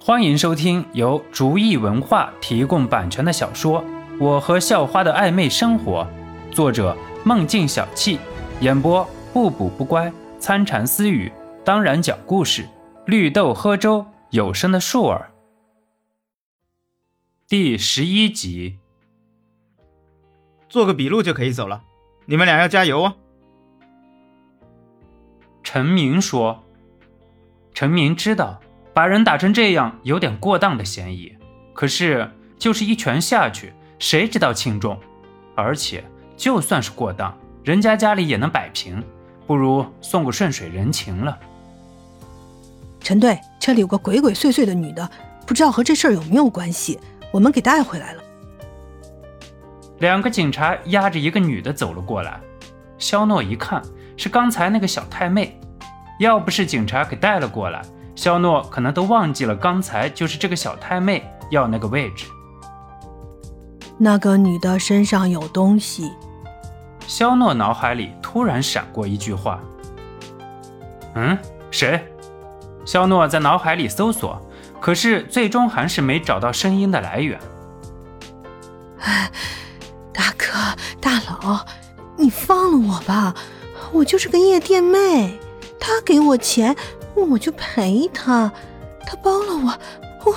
欢迎收听由竹意文化提供版权的小说《我和校花的暧昧生活》，作者梦境小憩，演播不补不乖、参禅私语，当然讲故事，绿豆喝粥，有声的树儿。第十一集，做个笔录就可以走了，你们俩要加油哦。陈明说：“陈明知道。”把人打成这样，有点过当的嫌疑。可是，就是一拳下去，谁知道轻重？而且，就算是过当，人家家里也能摆平，不如送个顺水人情了。陈队，这里有个鬼鬼祟祟的女的，不知道和这事儿有没有关系？我们给带回来了。两个警察押着一个女的走了过来。肖诺一看，是刚才那个小太妹。要不是警察给带了过来。肖诺可能都忘记了，刚才就是这个小太妹要那个位置。那个女的身上有东西。肖诺脑海里突然闪过一句话：“嗯，谁？”肖诺在脑海里搜索，可是最终还是没找到声音的来源。大哥大佬，你放了我吧，我就是个夜店妹，他给我钱。我就陪他，他包了我，我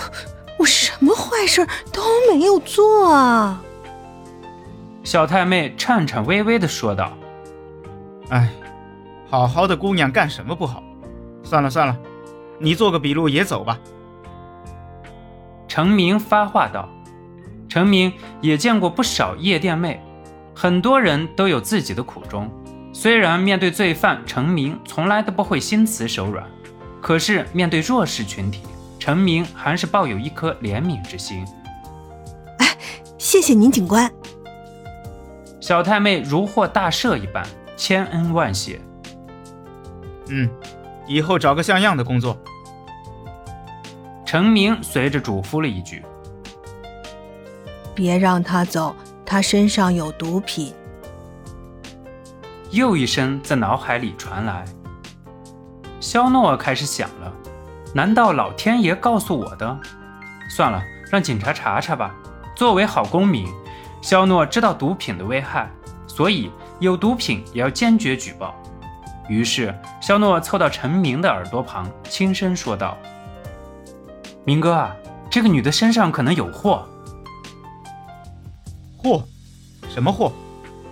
我什么坏事都没有做啊！小太妹颤颤巍巍的说道：“哎，好好的姑娘干什么不好？算了算了，你做个笔录也走吧。”程明发话道：“程明也见过不少夜店妹，很多人都有自己的苦衷。虽然面对罪犯，程明从来都不会心慈手软。”可是面对弱势群体，陈明还是抱有一颗怜悯之心。哎，谢谢您，警官。小太妹如获大赦一般，千恩万谢。嗯，以后找个像样的工作。陈明随着嘱咐了一句：“别让他走，他身上有毒品。”又一声在脑海里传来。肖诺开始想了，难道老天爷告诉我的？算了，让警察查查吧。作为好公民，肖诺知道毒品的危害，所以有毒品也要坚决举报。于是，肖诺凑到陈明的耳朵旁，轻声说道：“明哥啊，这个女的身上可能有货。”“货？什么货？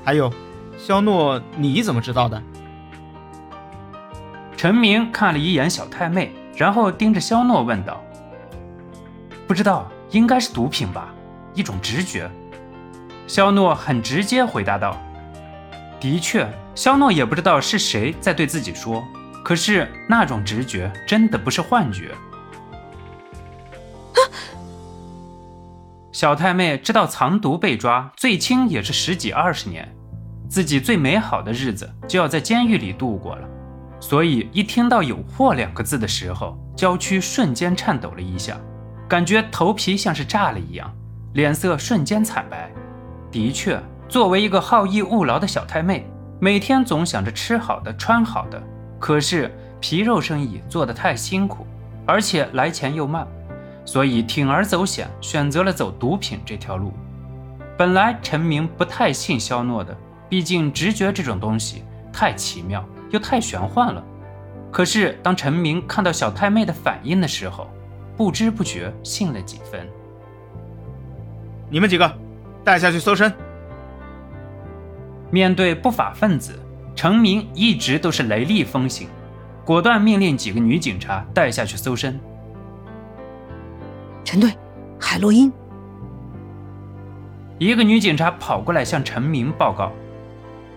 还有，肖诺，你怎么知道的？”陈明看了一眼小太妹，然后盯着肖诺问道：“不知道，应该是毒品吧？一种直觉。”肖诺很直接回答道：“的确。”肖诺也不知道是谁在对自己说，可是那种直觉真的不是幻觉。小太妹知道藏毒被抓，最轻也是十几二十年，自己最美好的日子就要在监狱里度过了。所以，一听到“有货”两个字的时候，娇躯瞬间颤抖了一下，感觉头皮像是炸了一样，脸色瞬间惨白。的确，作为一个好逸恶劳的小太妹，每天总想着吃好的、穿好的，可是皮肉生意做得太辛苦，而且来钱又慢，所以铤而走险，选择了走毒品这条路。本来陈明不太信肖诺的，毕竟直觉这种东西太奇妙。又太玄幻了，可是当陈明看到小太妹的反应的时候，不知不觉信了几分。你们几个，带下去搜身。面对不法分子，陈明一直都是雷厉风行，果断命令几个女警察带下去搜身。陈队，海洛因。一个女警察跑过来向陈明报告。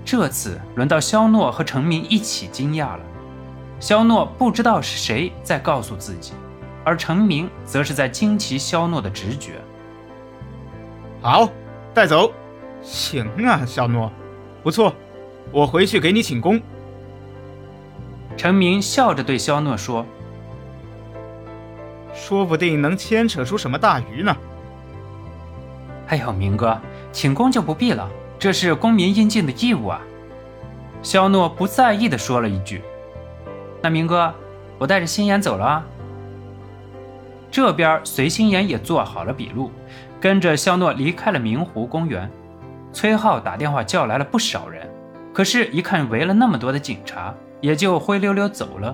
这次轮到肖诺和程明一起惊讶了。肖诺不知道是谁在告诉自己，而程明则是在惊奇肖诺的直觉。好，带走。行啊，肖诺，不错，我回去给你请功。程明笑着对肖诺说：“说不定能牵扯出什么大鱼呢。”哎呦，明哥，请功就不必了。这是公民应尽的义务啊！肖诺不在意的说了一句：“那明哥，我带着心妍走了啊。”这边随心言也做好了笔录，跟着肖诺离开了明湖公园。崔浩打电话叫来了不少人，可是，一看围了那么多的警察，也就灰溜溜走了。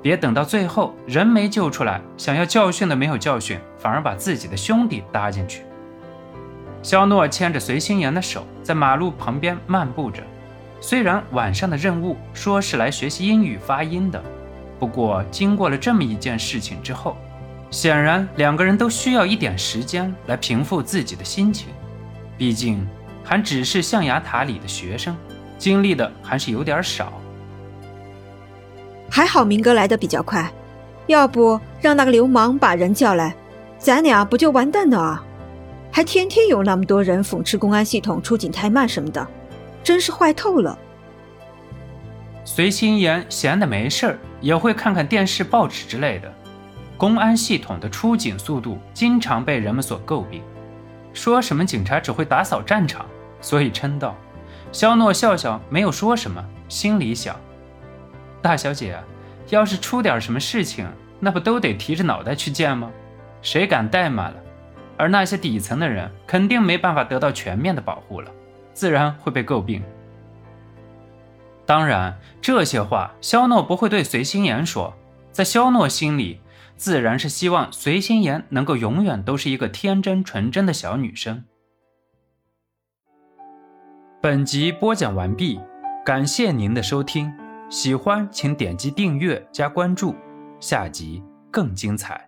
别等到最后人没救出来，想要教训的没有教训，反而把自己的兄弟搭进去。肖诺牵着随心言的手，在马路旁边漫步着。虽然晚上的任务说是来学习英语发音的，不过经过了这么一件事情之后，显然两个人都需要一点时间来平复自己的心情。毕竟还只是象牙塔里的学生，经历的还是有点少。还好明哥来的比较快，要不让那个流氓把人叫来，咱俩不就完蛋了啊？还天天有那么多人讽刺公安系统出警太慢什么的。真是坏透了。随心言闲的没事儿，也会看看电视、报纸之类的。公安系统的出警速度经常被人们所诟病，说什么警察只会打扫战场，所以称道。肖诺笑笑，没有说什么，心里想：大小姐，要是出点什么事情，那不都得提着脑袋去见吗？谁敢怠慢了？而那些底层的人，肯定没办法得到全面的保护了。自然会被诟病。当然，这些话肖诺不会对随心言说，在肖诺心里，自然是希望随心言能够永远都是一个天真纯真的小女生。本集播讲完毕，感谢您的收听，喜欢请点击订阅加关注，下集更精彩。